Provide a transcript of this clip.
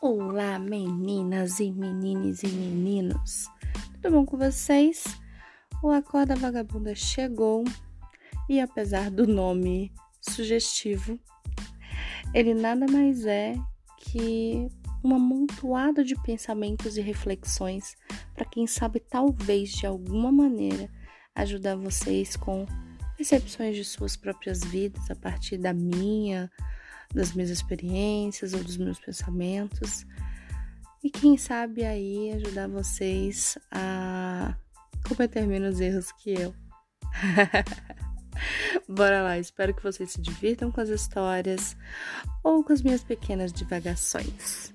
Olá, meninas e meninos e meninos. Tudo bom com vocês? O Acorda Vagabunda chegou e apesar do nome sugestivo, ele nada mais é que uma amontoada de pensamentos e reflexões para quem sabe talvez de alguma maneira ajudar vocês com percepções de suas próprias vidas a partir da minha, das minhas experiências ou dos meus pensamentos. E quem sabe aí ajudar vocês a cometer menos erros que eu. Bora lá, espero que vocês se divirtam com as histórias ou com as minhas pequenas divagações.